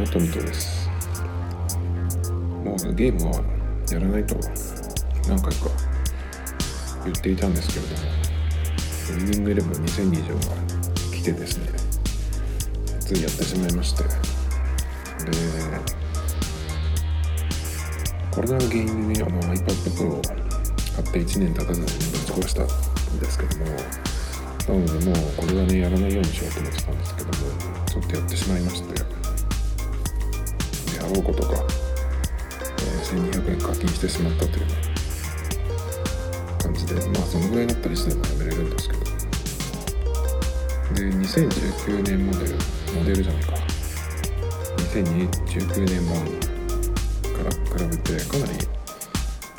はトミトです。もうゲームはやらないと何回か言っていたんですけれどもウィニングイレブン2020が来てですねついやってしまいまして。でコロナが原因でねあの iPad Pro を買って1年経たずにぶち壊したんですけどもなのでもうこれはねやらないようにしようと思ってたんですけどもちょっとやってしまいまして。であろうことか、えー、1200円課金してしまったという感じでまあそのぐらいだったりしてもやめれるんですけど。で2019年モデルモデルじゃないか。2019年版から比べてかなり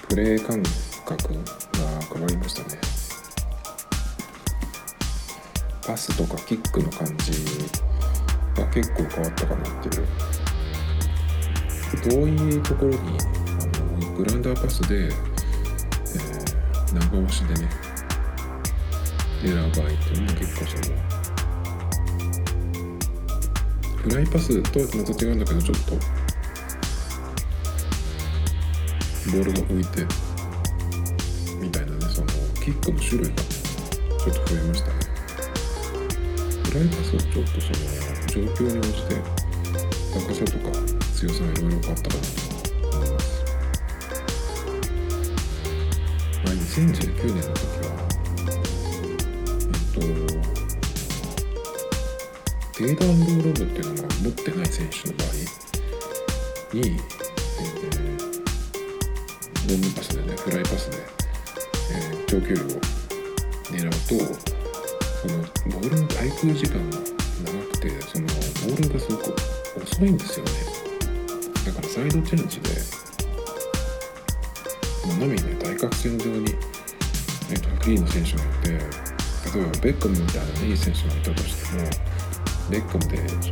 プレイ感覚が変わりましたね。パスとかキックの感じが結構変わったかなっていう遠いところにあのグラウンダーパスで、えー、長押しでね狙う場合っていうのも結構そのフライパスとはまた違うんだけどちょっとボールが浮いてみたいなねそのキックの種類がちょっと増えましたね。フライパスはちょっとその状況に応じて高さとか強さがいろいろ変わったかなと思います。まあ2019年の時はえっとデータローロブっていうのが持ってない選手の場合に、えー、ロングパスでねフライパスで、えー、長距離を狙うとそのボールの滞空時間が長くてそのボールがすごく遅いんですよね。サイドチェンジで斜めにね対角線上に、えー、とフリーの選手がいて例えばベッカムみたいな、いい選手がいたとしてもベッカムでその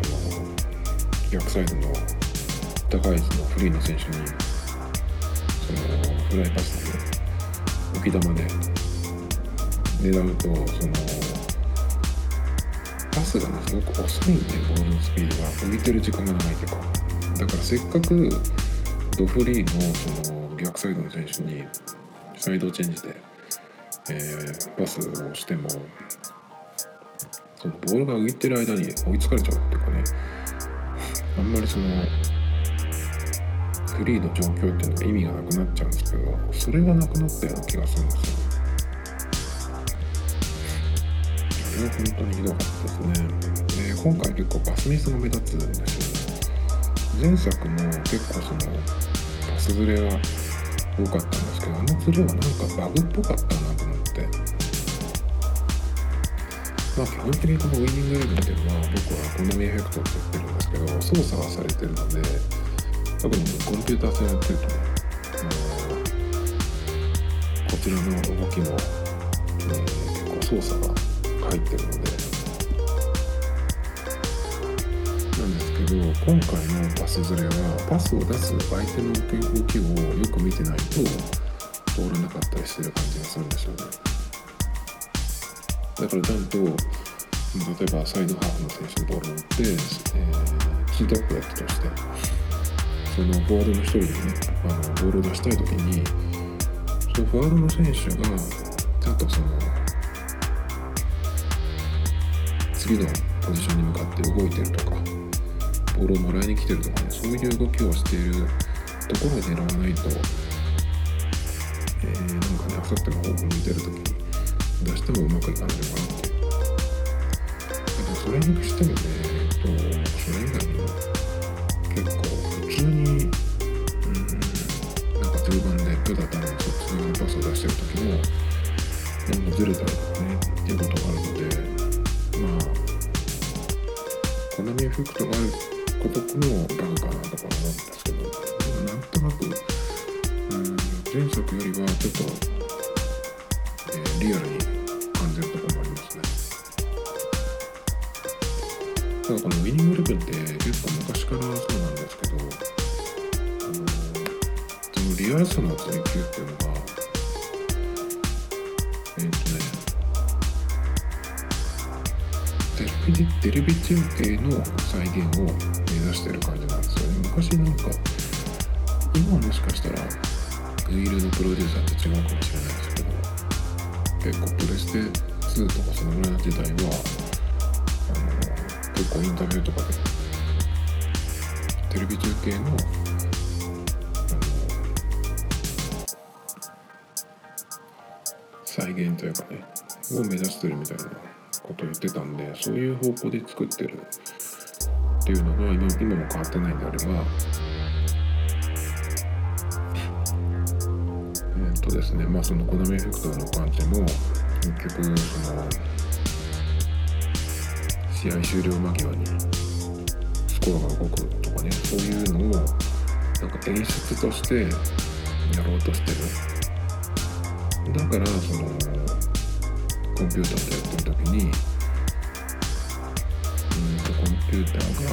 逆サイドの高い位置のフリーの選手にそのフライパスで浮き球で狙うとそのパスがねすごく遅いんでボールのスピードが。浮いてる時間が長いというか。だからせっかくドフリーのその逆サイドの選手にサイドチェンジで、えー、パスをしてもそのボールが浮いてる間に追いつかれちゃうっていうかねあんまりそのフリーの状況っていうのが意味がなくなっちゃうんですけどそれがなくなったような気がするんですよ。それは本当にひどかったですね。で今回結構バスミスが目立つんですよね。前作も結構そのバスズレが多かったんですけどあのズレはなんかバグっぽかったなと思って。まあ、基本的にこのウィニングエレブンっていうのは僕はコナミエフェクトって言ってるんですけど操作はされてるので特にコンピューター戦やってるとねこちらの動きも、えー、結構操作が入ってるので。なんですけど今回のパスズレはパスを出す相手の動きをよく見てないと通らなかったりしてる感じがするんですよね。だからちゃんと例えばサイドハーフの選手にボールを打って、えー、ツートップだったとしてそのフォワードの一人にねあのボールを出したい時にそのフォワードの選手がちゃんとその次のポジションに向かって動いてるとかボールをもらいに来てるとかねそういう動きをしているところを狙わないと、えー、なんかねあさっての方向向いてる時に出してもうまくいかないのかなっていうあとそれにしてもねえっとそれ以外にも結構普通にうんなんか中盤でただ単に普通のパスを出してる時もなんかずれたりとかねっていうことがあるのでまあコナミエフェクトがあることもバグかなとか思うんですけどなんとなくうん前作よりはちょっとリアルに感じるところもありますね。ただこのウィニングレベルって結構昔からそうなんですけどあのそのリアルさの追求っていうのがえっ、ー、とねテレビテレビ中継の再現を指してる感じなんですよね。昔なんか今はもしかしたらウィールのプロデューサーって違うかもしれないですけど結構プレステ2とかそのぐらいの時代はあの結構インタビューとかでテレビ中継のあの再現というかねを目指してるみたいなことを言ってたんでそういう方向で作ってるっていうのが今今も変わってないんであればえっとですねまあそのコナミエフェクトの観点も結局その試合終了間際にスコアが動くとかねそういうのをなんか演出としてやろうとしてる。だからそのコンピューターでやってる時にコンピューターが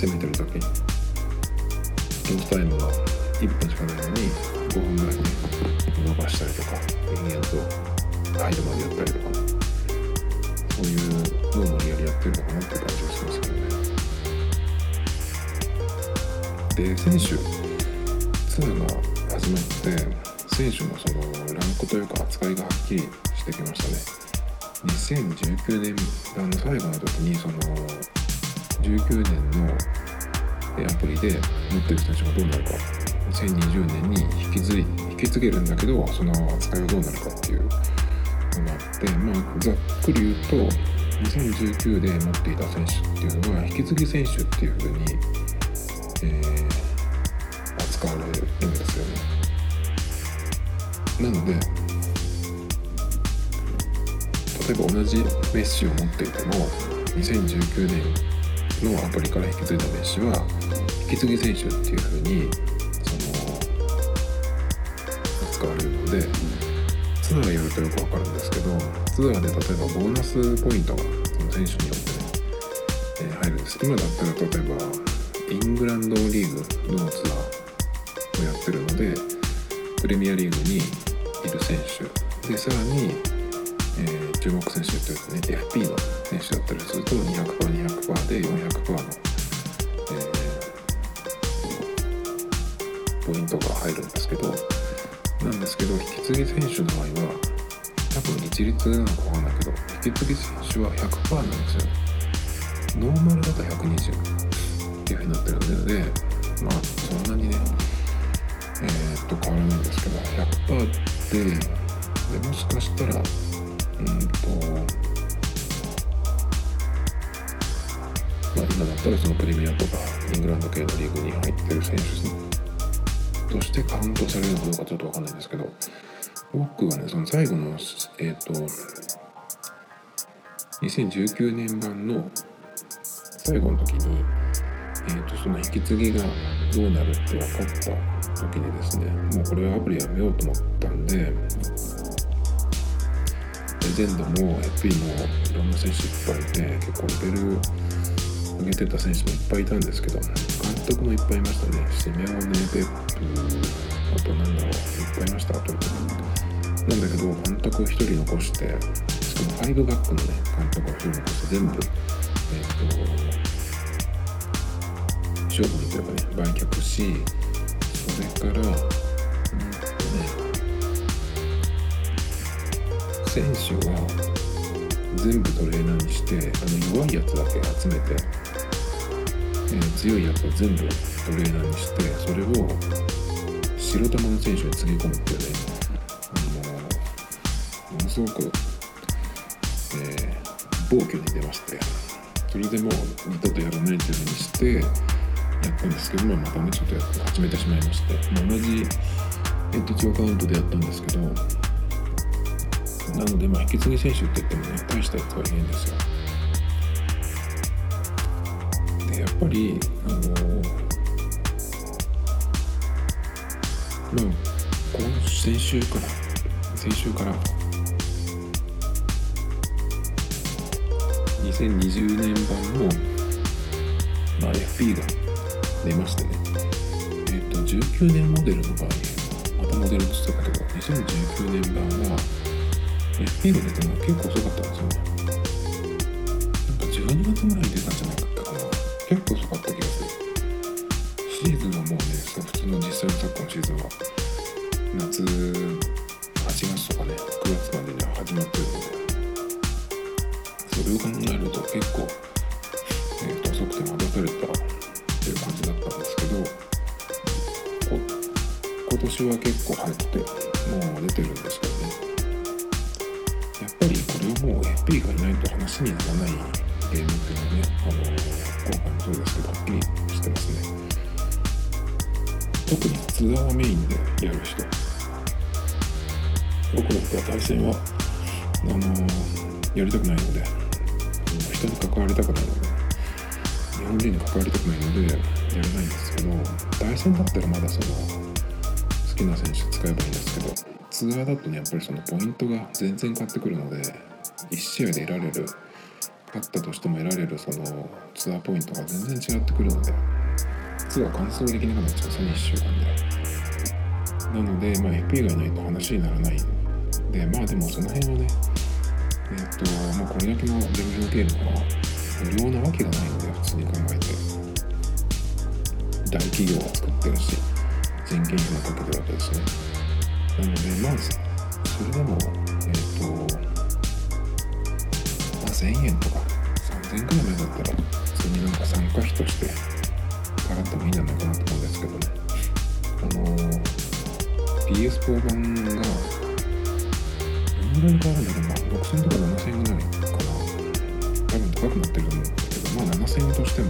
攻めてる時。ロスタイムが1分しかないのに5分ぐらいね伸ばしたりとか延々とハイドまでやったりとか。そういうのを無理やりやってるのかなって感じがしますけどね。で選手ツアーが始まって選手のそのランクというか扱いがはっきりしてきましたね。2019年版の最後の時にその19年のアプリで持ってる選手がどうなるか2020年に引き継い引き継げるんだけどその扱いはどうなるかっていうのがあってまあざっくり言うと2019で持っていた選手っていうのは引き継ぎ選手っていう風に、えー、扱われるんですよね。なので例えば同じメッシュを持っていても2019年のアプリから引き継いだメッシュは引き継ぎ選手っていうふうにその扱われるのでツアーやるとよくわかるんですけどツアーで例えばボーナスポイントがその選手によってね、え、入るんです今だったら例えばイングランドリーグのツアーをやってるのでプレミアリーグにいる選手。でさらに、えー、注目選手というとね FP の選手だったりすると 200%200% で400%の、えー、ポイントが入るんですけどなんですけど引き継ぎ選手の場合は多分一律なのかわかんないけど引き継ぎ選手は100%なんですよ。ノーマルだと120っていうふうになってるのでまあそんなにねえー、っと変わらないんですけど100%ででもしかしたらうんとまあ今だったらそのプレミアとかイングランド系のリーグに入ってる選手としてカウントされるのかどうかちょっと分かんないんですけど僕はねその最後のえっ、ー、と2019年版の最後の時に、えーと、とその引き継ぎがどうなるって分かった時にですねもうこれはアプリやめようと思ったんでレジェンドも FP もいろんな選手いっぱいいて結構レベル上げてた選手もいっぱいいたんですけど監督もいっぱいいましたね。シメオネ・ペップあとなんだろういっぱいいましたあと。なんだけど監督を1人残してしかも5バックのね監督を1人残して全部えっ、ー、と勝負にというかね売却しそれから、うん選手は全部トレーナーにしてあの弱いやつだけ集めて、えー、強いやつを全部トレーナーにしてそれを白玉の選手につぎ込むっていうねあのものすごく、えー、暴挙に出ましてそれでもう二度とやらないっていうふうにしてやったんですけど、まあ、またねちょっとやって始めてしまいまして、ま、同じエッドチアカウントでやったんですけどなので、まあ、引き継ぎ選手って言ってもね大したやつはいないんですよ。でやっぱりあのまあ今先週から先週から。2020年版の、まあ、FP が出ましてね。えっ、と19年モデルの場合またモデルとしてたけど2019年版は FP が出たのは結構遅かったんですよね。12月ぐらいに出たんじゃなかったかな。結構遅かった気がする。シーズンはもうねそう普通の実際のサッカーのシーズンは夏8月とかね9月までには始まってるので。それを考えると結構、えー、と遅くて待たされたっていう感じだったんですけど今年は結構入ってもう出てるんですけどこれはもう FP がいないと話にならないゲームっていうのはね、あの今回もそうですけどはっきりしてますね。特にツアーをメインでやる人。僕だったら対戦はあのやりたくないので人に関わりたくないので日本人に関わりたくないのでやれないんですけど対戦だったらまだその好きな選手使えばいいんですけどツアーだとねやっぱりそのポイントが全然変わってくるので1試合で得られる勝ったとしても得られるそのツアーポイントが全然違ってくるのでツアー完走できなくなっちゃうんですよね1週間で。なので、まあ、FP がいないと話にならないでまあでもその辺はねえっ、とまあこれだけのレベルのゲームは無料なわけがないんで普通に考えて大企業が作ってるし人件費もかけてるわけですねなのでまずそれでもえっ、と1000円とか。3000円くらいまでだったら普通になんか参加費として払ってもいいんじゃないかなと思うんですけどね。あの PS4 版がどんぐらい変わるんだけど、まあ、6000とか7000円ぐらいかな多分高くなってると思うんですけどまあ7000円としても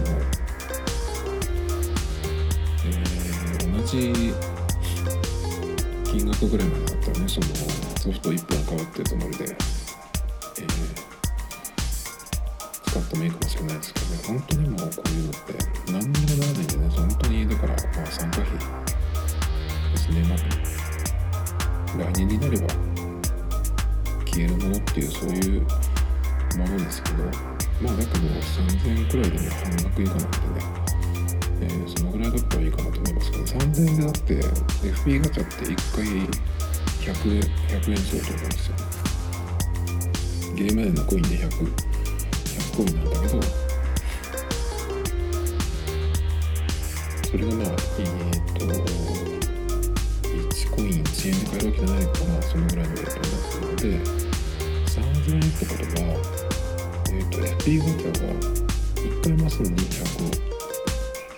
えー同じ金額ぐらいまでだったらねそのソフト1本変わってたので、えー使ってもいいかもしれないですけどね。本当にもうこういうのって何にもならないんでね。本当にだからまあ参加費ですね。まあ来年になれば消えるものっていうそういうものですけど。まあだけど3000円くらいでも半額以下なんでね、えーそのぐらいだったらいいかなと思いますけど。3000円でだって FP ガチャって1回 100, 円100円相当なんですよ。ゲーム内のコインで100 100コインなんだけどそれがまあえっ、と1コイン1円で買えるわけじゃないかなそのぐらいのレートになってるので3000円ってことはえっ、と FP ガチャが1回回すのに100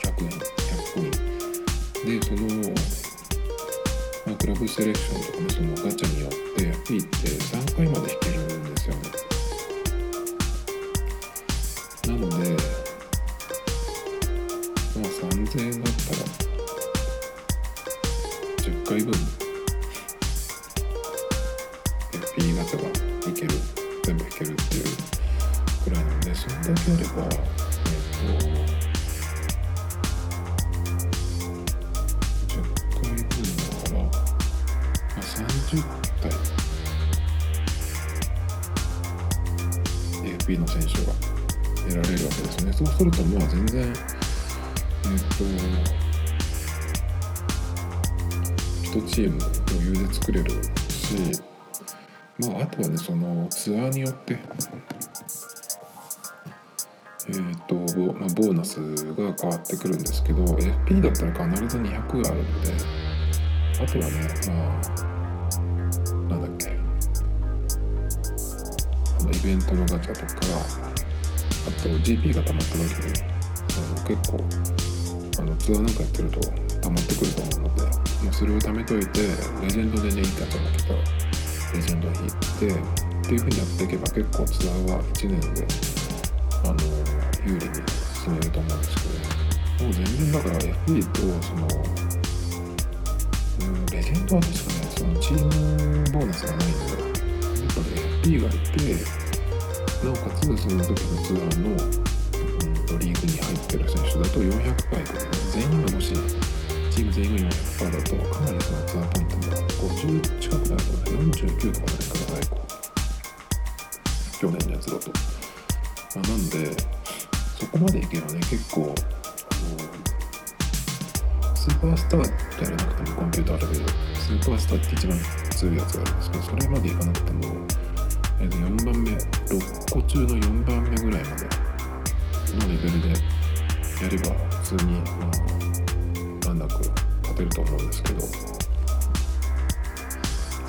100円100コインでその、ま、クラブセレクションとかねそのガチャによってツアーによって。えーとボまあ、ボーナスが変わってくるんですけど FP だったら必ず200あるのであとはねまあなんだっけ。あのイベントのガチャとかあと GP が溜まった時にあの結構あのツアーなんかやってると溜まってくると思うので、まあ、それを貯めといてレジェンドでねいいガチャが来たらレジェンドを引いてっていう風にやっていけば結構ツアーは1年であの有利に進めると思うんですけどもう全然だから FP とその、うん、レジェンドは確かねそのチームボーナスがないんでやっぱり FP がいてなおかつその時のツアーの、うん、リーグに入ってる選手だと400回とかね全員がもしチーム全員が400%だとかなりそのツアーポイントも50近くなるとね。49とかないか。去年のやつだと。まあ、なんでそこまでいけばね結構あのスーパースターってやらなくてもコンピューターレベルスーパースターって一番強いやつがあるんですけどそれまでいかなくても、えーと4番目6個中の4番目ぐらいまでのレベルでやれば普通に、まあ、難なく勝てると思うんですけどそ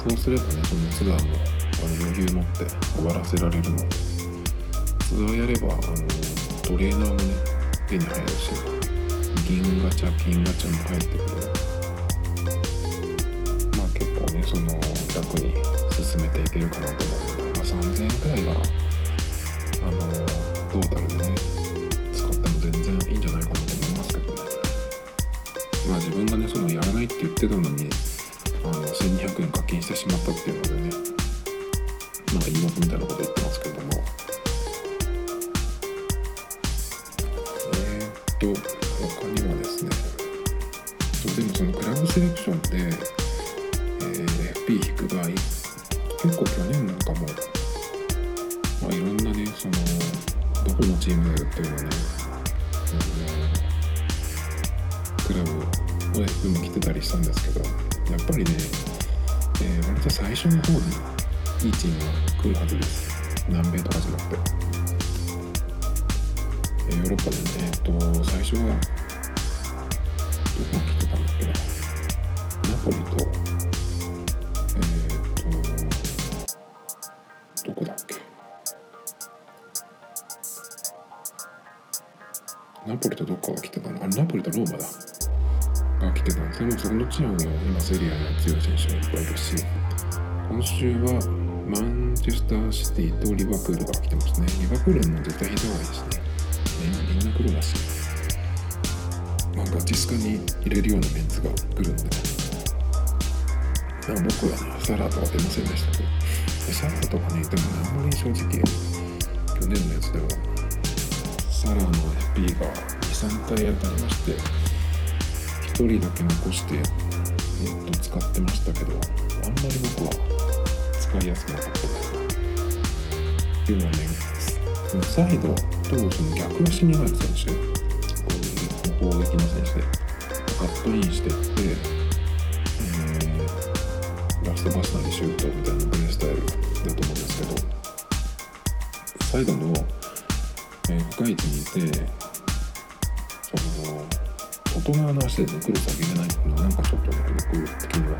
うすればねそのツアーもあの余裕持って終わらせられるのでツアーやればあのトレーナーもね手に入るし銀ガチャ金ガチャも入ってくる。まあ結構ねその楽に進めていけるかなと思うので、まあ、3000円くらいはあのトータルでね。使っても全然いいんじゃないかなと思いますけどね。まあ自分がねそのやらないって言ってたのにあの1200円課金してしまったっていうのでねのがいい訳みたいなこと言ってますけど。ナポリとどっかが来てたの？あれナポリとローマだ。が来てたんですけどそこのチームも今セリアに強い選手がいっぱいいるし今週はマンチェスターシティとリバプールが来てますね。リバプールも絶対引いた方がいですね。みんな来るらしい。まあバチスカに入れるようなメンツが来るんでまあ僕はねサラとは出ませんでしたけどサラとかねでもあんまり正直去年のやつではサラの FP が23回当たりまして1人だけ残してネット使ってましたけどあんまり僕は使いやすくなかったです。っていうのはねサイドとその逆足になる選手攻撃攻撃の選手でカットインしてって、えーラストバスなりシュートみたいなプレースタイルだと思うんですけどサイドの、深い位置にいてその外側の足でねクロス上げれないっていうのはなんかちょっとね僕的には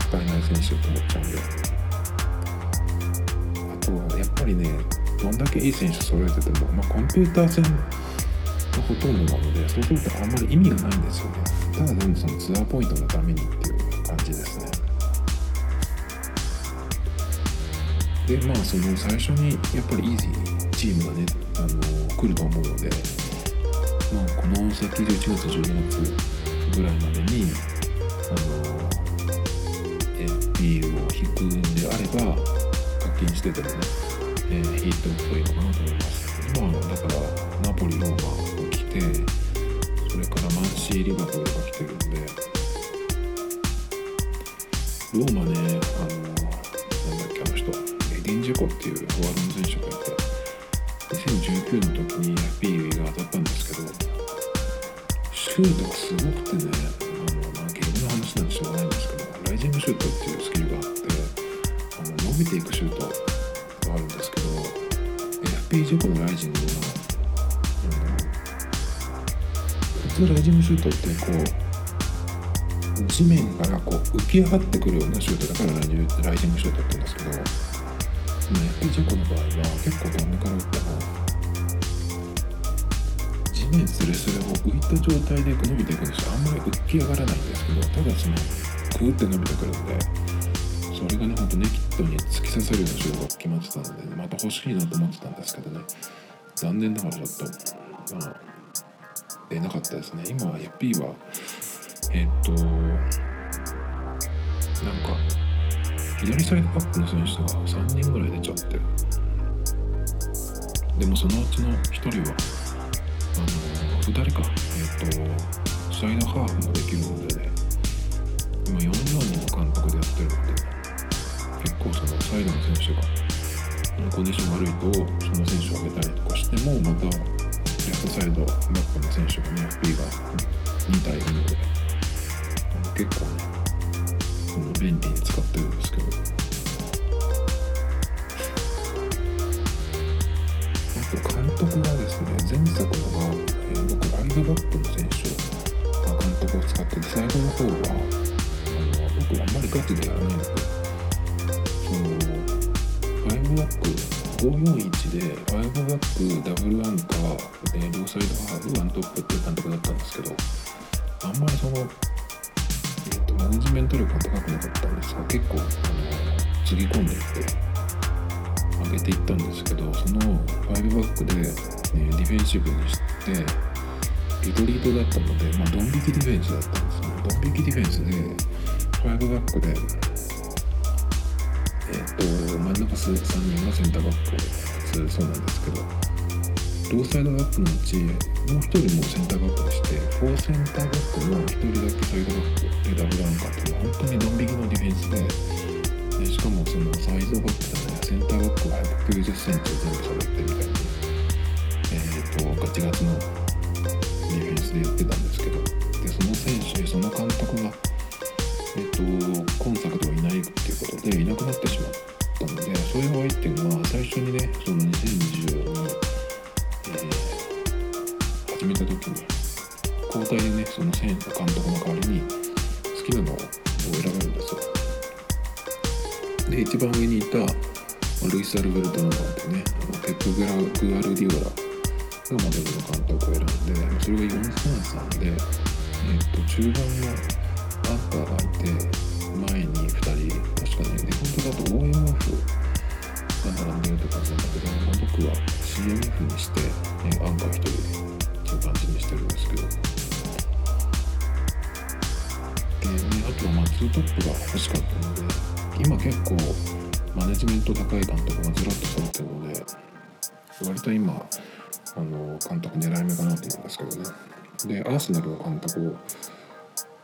使えない選手と思っちゃうんで。あとはやっぱりねどんだけいい選手揃えてても、まあ、コンピューター戦がほとんどなのでそうするとあんまり意味がないんですよね。ただでもそのツアーポイントのためにっていう感じですね。でまあその最初にやっぱりイージーチームがねあの来ると思うのでまあこの先11月12月ぐらいまでにあの FP を引くんであれば課金しててもね、えー引いておくといいのかなと思います。今はだからナポリローマが来てそれからマンシーリバプールが来てるんでローマねあのなんだっけあの人エディン・ジェコっていうフォワードの選手がュートがすごくてねあの、まあ、ゲームの話なんでしょうがないんですけどライジングシュートっていうスキルがあってあの伸びていくシュートがあるんですけど FP ジェコのライジングはあの普通ライジングシュートってこう地面からこう浮き上がってくるようなシュートだからライジングライジングシュートって言うんですけど FP ジェコの場合は結構遠めから打っても面スレスレを浮いた状態で伸びていくんですよ。あんまり浮き上がらないんですけどただそのクーって伸びてくるんでそれがねほんとネキッドに突き刺さるようなシュートが決まってたので、ね、また欲しいなと思ってたんですけどね。残念ながらちょっとまあ出なかったですね。今は FP はえっとなんか左サイドバックの選手が3人ぐらい出ちゃってでもそのうちの1人は2人かえっとサイドハーフもできるので今4 4人の監督でやってるので結構そのサイドの選手がコンディション悪いとその選手を上げたりとかしてもまたレフトサイドバックの選手がね FP が2体いるので。結構ね便利に使ってるんですけど。監督がですね前作のが、えー、僕ライブバックの選手が監督を使ってて最後の方はあの僕あんまりガチでやらないんですけどその5バック541で5バックダブルアンカー両サイドハーフワントップっていう監督だったんですけどあんまりその、えーと、マネジメント力が高くなかったんですが結構あのつぎ込んでいって上げていったんですけどその5バックで、ね、ディフェンシブにしてリトリートだったので、まあ、ドン引きディフェンスだったんですねドン引きディフェンスで5バックでえっ、ー、と真ん中3人がセンターバック普通そうなんですけど両サイドバックのうちもう1人もセンターバックにして4センターバックの1人だけサイドバックでダブルアンカーっていうのは本当にドン引きのディフェンスででしかもそのサイドバックだセンターバックが190センチを全部揃ってみたいに、えーと、ガチガチのディフェンスでやってたんですけどでその選手その監督が、えーと、今作ではいないっていうことでいなくなってしまったのでそういう場合っていうのは最初にねその2020に、えー、始めた時に交代でねその選手監督の代わりに好きなのを選べるんですよ。で一番上にいたルイス・アルベルト・ノーバンってねペップ・グラグアルディオラがモデルの監督を選んでそれが433で、えっと中盤のアンカーがいて前に2人確かねデフォルトだと OMF が並んでるって感じなんだけど、まあ、僕は CMF にして、ね、アンカー1人っていう感じにしてるんですけど。で、ね、あとはまあ2トップが欲しかったので今結構マネジメント高い監督がずらっと揃ってるので割と今あの監督狙い目かなと思うんですけどね。でアーセナルの監督を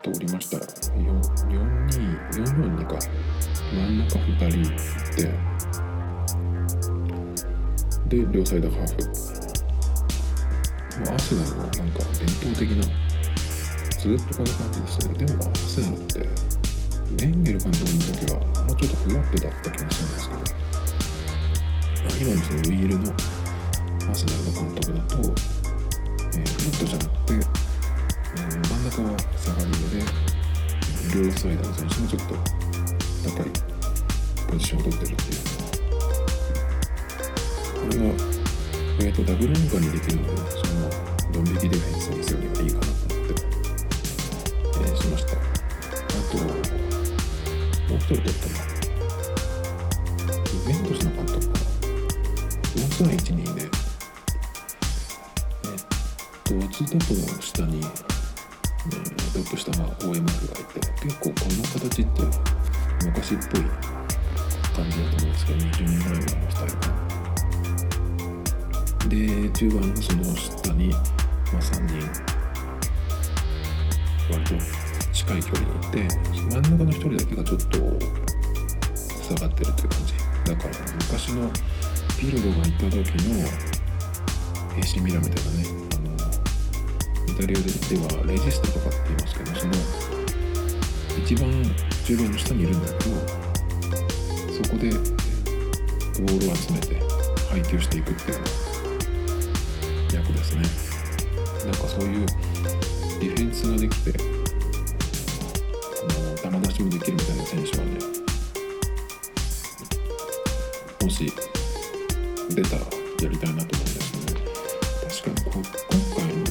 通りましたら4242か。真ん中2人でで両サイドハーフ。アーセナルはなんか伝統的なずっとこういう感じですね。でもアーセナルってメンゲル監督の時はもうちょっとフラットだった気がするんですけど今のそのウィールのアスナルの監督だと、え、フラットじゃなくて、えー、真ん中は下がり目で両サイドの選手もちょっと高いポジションを取ってるっていうのはこれが、えーと、ダブルンカにできるのでそのドン引きディフェンスにするにはいいかなと思って、えー、しましたあともう一人取ったのユベントスの監督かな4312でえっと2トップの下に、えー、トップ下が OMF がいて結構この形って昔っぽい感じだと思うんですけど20年ぐらい前のスタイルかなで中盤のその下に、まあ、3人割と近い距離にいて真ん中の1人だけがちょっと下がってるという感じ。だから昔のピルロがいた時の AC ミラーみたいなねあのイタリアではレジスタとかって言いますけどその一番中盤の下にいるんだけどそこでボールを集めて配球していくっていう役ですね。なんかそういうディフェンスができて球出しもできるみたいな選手はねもし出たらやりたいなと思うんですけど、ね、確かにこ今回の、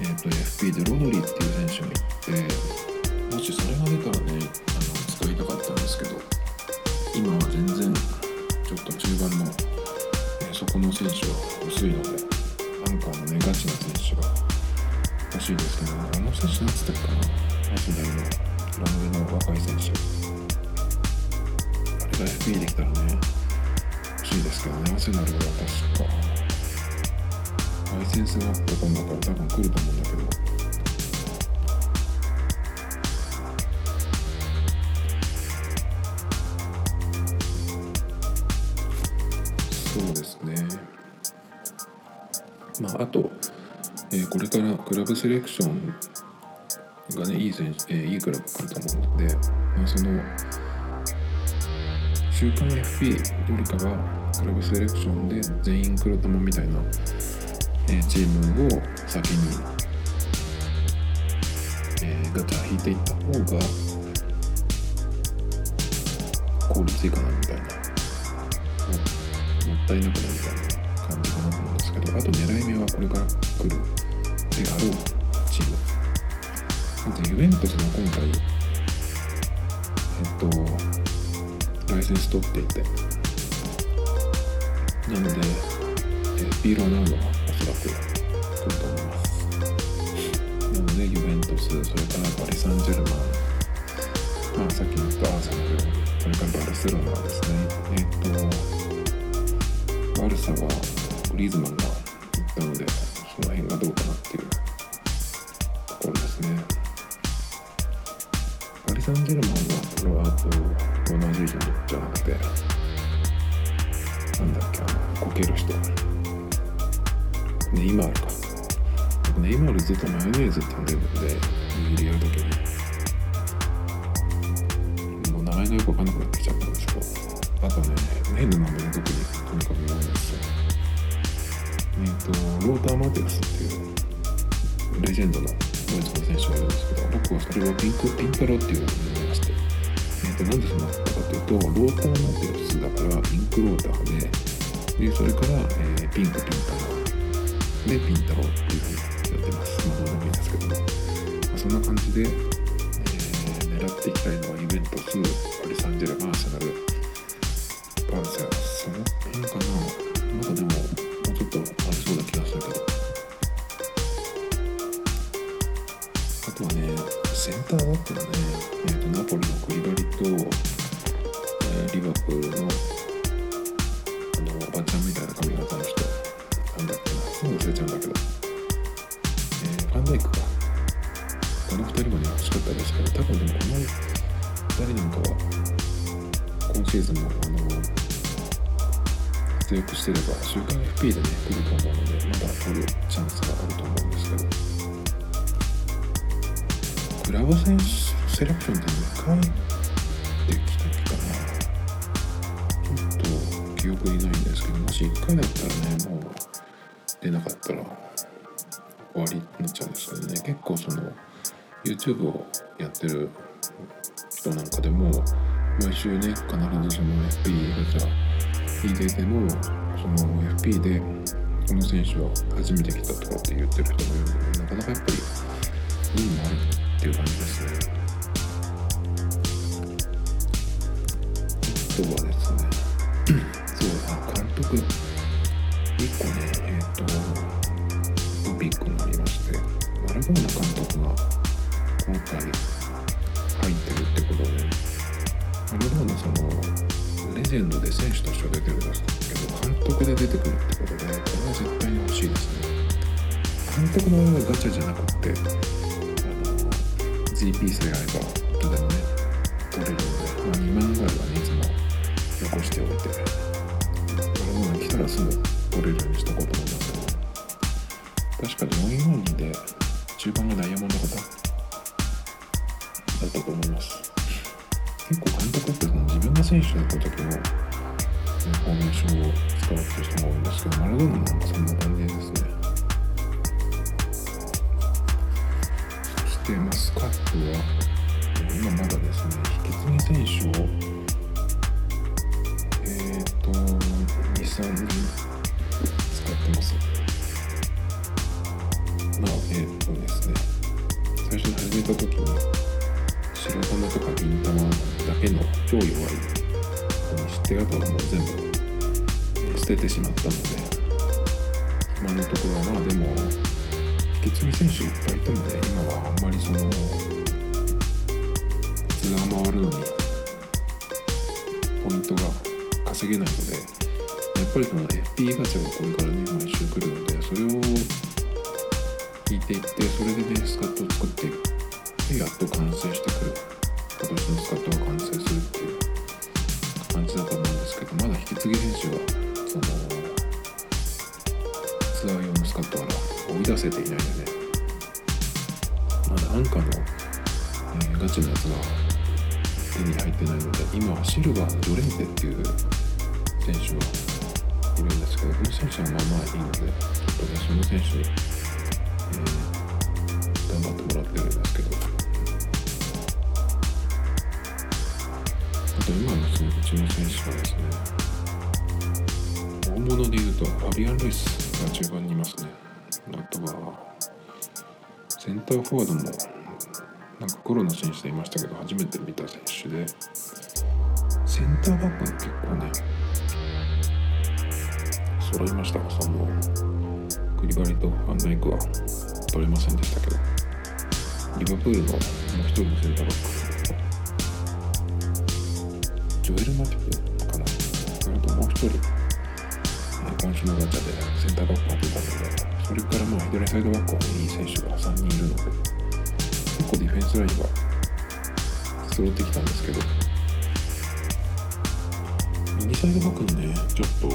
えーと、FP でロドリっていう選手がいてもしそれが出たらねあの使いたかったんですけど今は全然ちょっと中盤の、えー、そこの選手は薄いのでアンカーのねガチな選手が欲しいですけど、ね、あの選手何つったっけかな。アスランの若い選手。あれが FP できたらね欲しいですけどね。アセナルは確かライセンスがあった今度から多分来ると思うんだけど。そうですね。まああと、えー、これからクラブセレクション選手、え、いいクラブ来ると思うので、まあ、その週間 FP よりかはクラブセレクションで全員黒玉みたいな、え、チームを先に、え、ガチャ引いていった方が効率いいかなみたいな。ももったいなくないみたいな感じかなと思うんですけどあと狙い目はこれから来るであろうチーム。まずユベントスの今回。えっとライセンス取っていて。なので、えー、ピーロナウドはおそらく来ると思います。なのでユベントスそれからパリ・サンジェルマン。まあさっき言ったアーセナルそれからバルセロナですね。えっ、とバルサはグリーズマンが行ったのでその辺がどうかなっていうサンジェルマンはロアートロナージージョンじゃなくてなんだっけあのこける人ネイマールかネイマールずっとマヨネーズって呼んでるので握りやるときにもう名前がよくわかんなくなってきちゃったんですけどあとね変な名前で特にとにかく言わないですよえっ、とローター・マテウスっていうレジェンドのドイツの選手がいるんですけど僕はそれをピンクピンタロっていうのを呼びましてえー、となんでそうなったかというとローターマテウスだからインクローターででそれから、えー、ピンクピンタロでピンタロっていうふうにやってますまあどうでもいいんですけども、まあ、そんな感じで、えー、狙っていきたいのはイベントスパリ・サンジェルマーシャナルバーセャその辺かなまだでももうちょっとありそうな気がするけどあねセンターバックがね、えーと、ナポリのクリバリと、えー、リバプールのあのおばちゃんみたいな髪型の人なんだっけな。すぐ忘れちゃうんだけど、えー、ファンダイクか。この2人もね欲しかったですけど多分でもこの2人なんかは今シーズンもあの活躍してれば週間 FP でね来ると思うのでまだ取るチャンスがあると思うんですけど。クラブ選手セレクションって2回できたっけかな。ちょっと記憶にないんですけどもし1回だったらねもう出なかったら終わりになっちゃうんですけどね。結構その YouTube をやってる人なんかでも毎週ね必ずその FP ガチャ引いててもその FP でこの選手は初めて来たとかって言ってる人もいるのでなかなかやっぱりいいもある。っていう感じですね。とはですね。そうあ監督1個ねえっ、ー、とトピックがありましてマラドーナ監督が今回入ってるってことでマラドーナそのレジェンドで選手としては出てるんですけど監督で出てくるってことでこれは絶対に欲しいですね。監督のガチャじゃなくって GP さえあればいつでもね取れるので、まあ、2万ぐらいはねいつも残しておいてマラドーナ来たらすぐ取れるようにしとこうと思いますけど確か442で中盤がダイヤモンド型。だったと思います結構監督ってその自分が選手だった時の、フォーメーションを使うって人も多いんですけどマラドーナなんかそんな感じですね。してマスカットは今まだですね引き継ぎ選手をえっ、ー、と23人使ってます。まあえっ、ー、とですね最初に始めた時に白玉とか銀玉だけの超弱いにしてあとはもう全部捨ててしまったので今のところはまあでも引き継ぎ選手いっぱいいてもね今はあんまりそのツアー回るのにポイントが稼げないのでやっぱりその FP ガチャがこれからね毎週来るのでそれを引いていってそれでねスカットを作っていってやっと完成してくる今年のスカットが完成出せていないので、まだ安価の、えー、ガチのやつが手に入ってないので今はシルバーのジョレンテっていう選手がいるんですけどこの選手はまあまあいいのでちょっとその選手に、えー、頑張ってもらってるんですけど。あと今のそのうちの選手はですね大物でいうとファビアン・ルイスが中盤にいますね。あとはセンターフォワードもなんかコロナ選手でいましたけど初めて見た選手で。センターバックが結構ね揃いましたそのクリバリとファンダイクは取れませんでしたけど。リバプールのもう一人のセンターバック。ジョエル・マティプかな？それともう一人今週のガチャでセンターバックが出たのでそれからまあ左サイドバックはいい選手が3人いるので結構ディフェンスラインが揃ってきたんですけど右サイドバックのねちょっと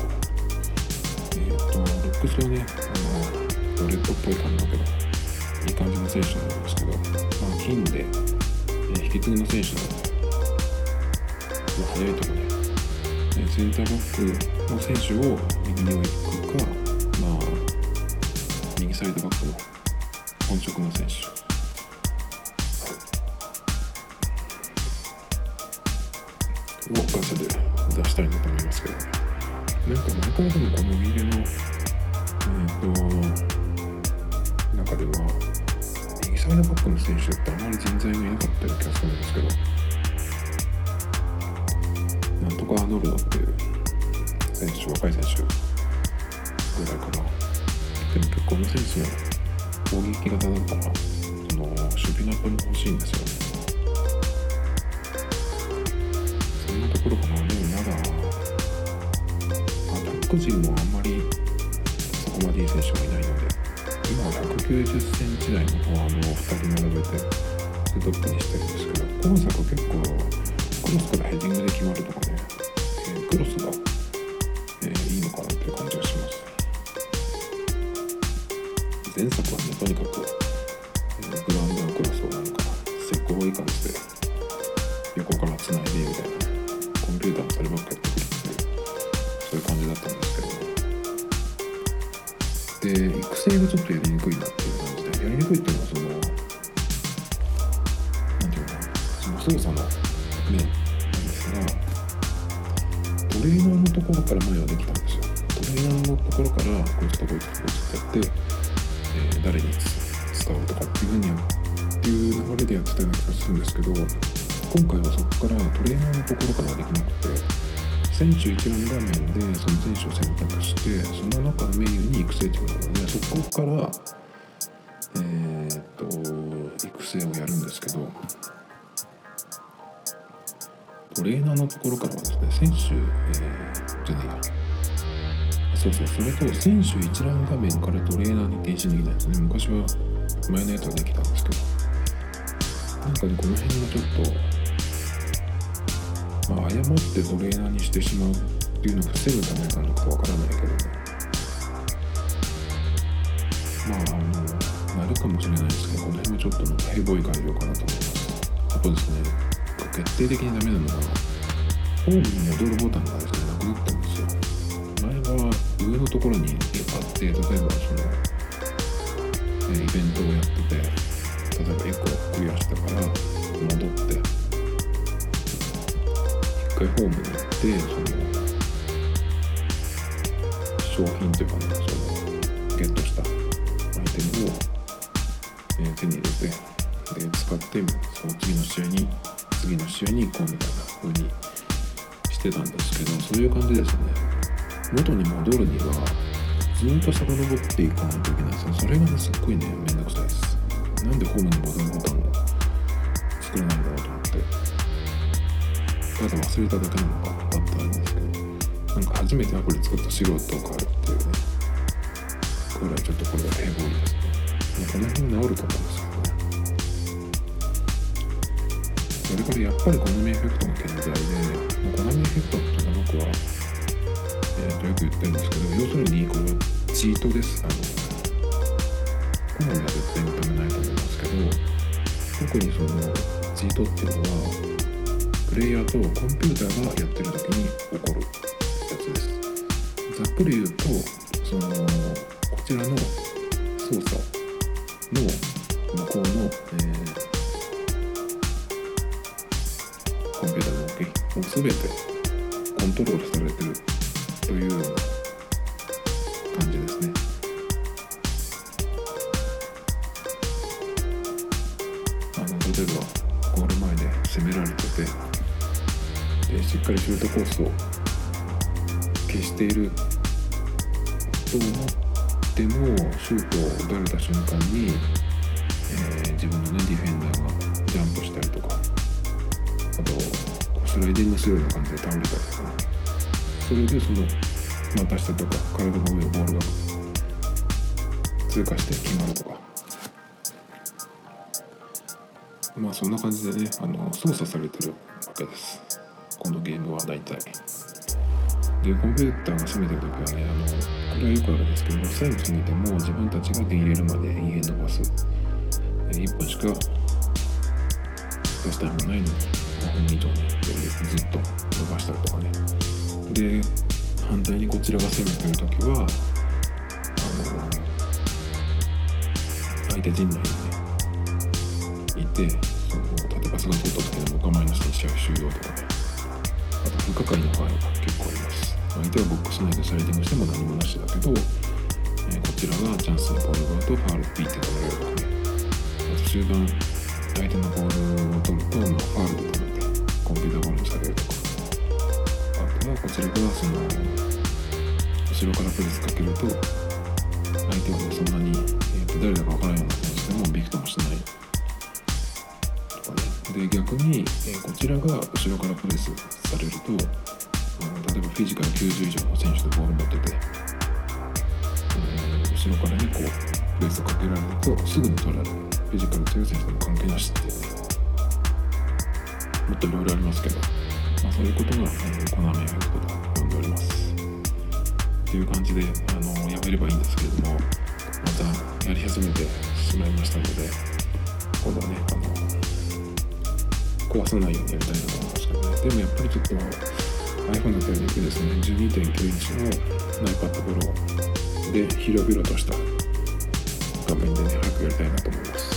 えーと、ルックスはねあのドレッドっぽい感じだけどいい感じの選手なんですけど、まあ、金で、えー、引き継ぎの選手なので、まあ、早いとこね、えー、センターバックの選手を右に置くか、サイドバックの本職の選手。をガセで出したいなと思いますけどね。なんか毎回でもこのウィーレの、えーと、中では右サイドバックの選手ってあまり人材がいなかったような気がするんですけど。なんとかアーノルドっていう選手若い選手ぐらいかなでもこの選手の攻撃型だからその守備型も欲しいんですよねそんなところかなでもまだ個人もあんまりそこまでいい選手がいないので今は190センチ台のフォワードを2人並べてトップにしてるんですけど今作結構クロスからヘディングで決まるとかね、えー、クロスが、えー、いいのかなっていう感じが前作はねとにかく、えー、グラウンドのクロスをなんか石膏い感じで横からつないでするんですけど今回はそこからトレーナーのところからはできなくて選手一覧画面でその選手を選択してその中のメニューに育成っていうのがあるのでそこからえー、っと育成をやるんですけどトレーナーのところからはですね選手、えー、じゃないや。そうそうそれと選手一覧画面からトレーナーに転身できないんですね。昔は前のやつはできたんですけど。なんかねこの辺がちょっとまあ、誤ってトレーナーにしてしまうっていうのを防ぐためなのかわからないけどねまああのなるかもしれないですけどこの辺もちょっとのヘボい改良かなと思いますあとですね決定的にダメなのがホームに戻るボタンがですね。なくなったんですよ前は上のところにあって例えばその、イベントをやってて例えば1個クリアしたから戻って1回ホームに行ってその商品というかねそのゲットしたアイテムを、えー、手に入れてで使ってその次の試合に次の試合に行こうみた。いな風にしてたんですけどそういう感じですね元に戻るにはずっと遡っていかないといけないですねそれがねすっごいねめんどくさいです。なんでホームに戻るボタンを作らないんだろうと思ってただ忘れただけなのかだったらいいんですけどなんか初めてアプリ作った素人を変えるっていうね。くらいちょっとこれは平凡ですねこの辺治ると思うんですけどね。それからやっぱりコナミエフェクトが健在でコナミエフェクトっていうのは僕は、えー、とよく言ってるんですけど要するにこれはチートです。あのコナミは絶対認めないと思いますけど特にそのチートっていうのはプレイヤーとコンピューターがやってる時に起こるやつです。ざっくり言うとそのこちらの操作の向こうの、えーコンピューターの動きを全てコントロールされてるというような瞬間に、えー自分のねディフェンダーがジャンプしたりとかあとスライディングするような感じで倒れたりとかそれでその股下とか体の上をボールが通過して決まるとか。まあそんな感じでねあの操作されてるわけです。このゲームは大体。でコンピューターが攻めてる時はねあのこれはよくあるんですけど最後過ぎても自分たちが手入れるまで家伸ばすえー1分しか出すタイムがないのに5分以上ねずっと伸ばしたりとかね。で反対にこちらが攻めてる時はあの相手陣内にねいてその例えばパスが通った時のお構いなしに試合終了とかね。あと不可解な場合が結構あります。相手はボックス内でスライディングしても何もなしだけど、えこちらがチャンスのボールがあるとファールピーって取れるとかねあと終盤相手のボールを取ると、まあ、ファールで止めてコンピューターボールにされるとかあとはこちらがその後ろからプレスかけると相手はそんなに、えーと誰だかわからないような感じでもびくともしない。とかねで逆に、えこちらが後ろからプレスされると例えばフィジカル90以上の選手とボール持ってて、えー後ろからねこうプレスをかけられるとすぐに取られる。フィジカル強い選手とも関係なしっていうもっといろいろありますけど、まあ、そういうことが、えー、コナミエフェクトと呼んでおります。っていう感じであのやめればいいんですけれどもまたやり始めてしまいましたので今度はねあの壊さないようにやりたいなと思いますけどね。でもやっぱりちょっと iPhone だったりでですね12.9インチの iPad Pro で広々とした画面でね早くやりたいなと思います。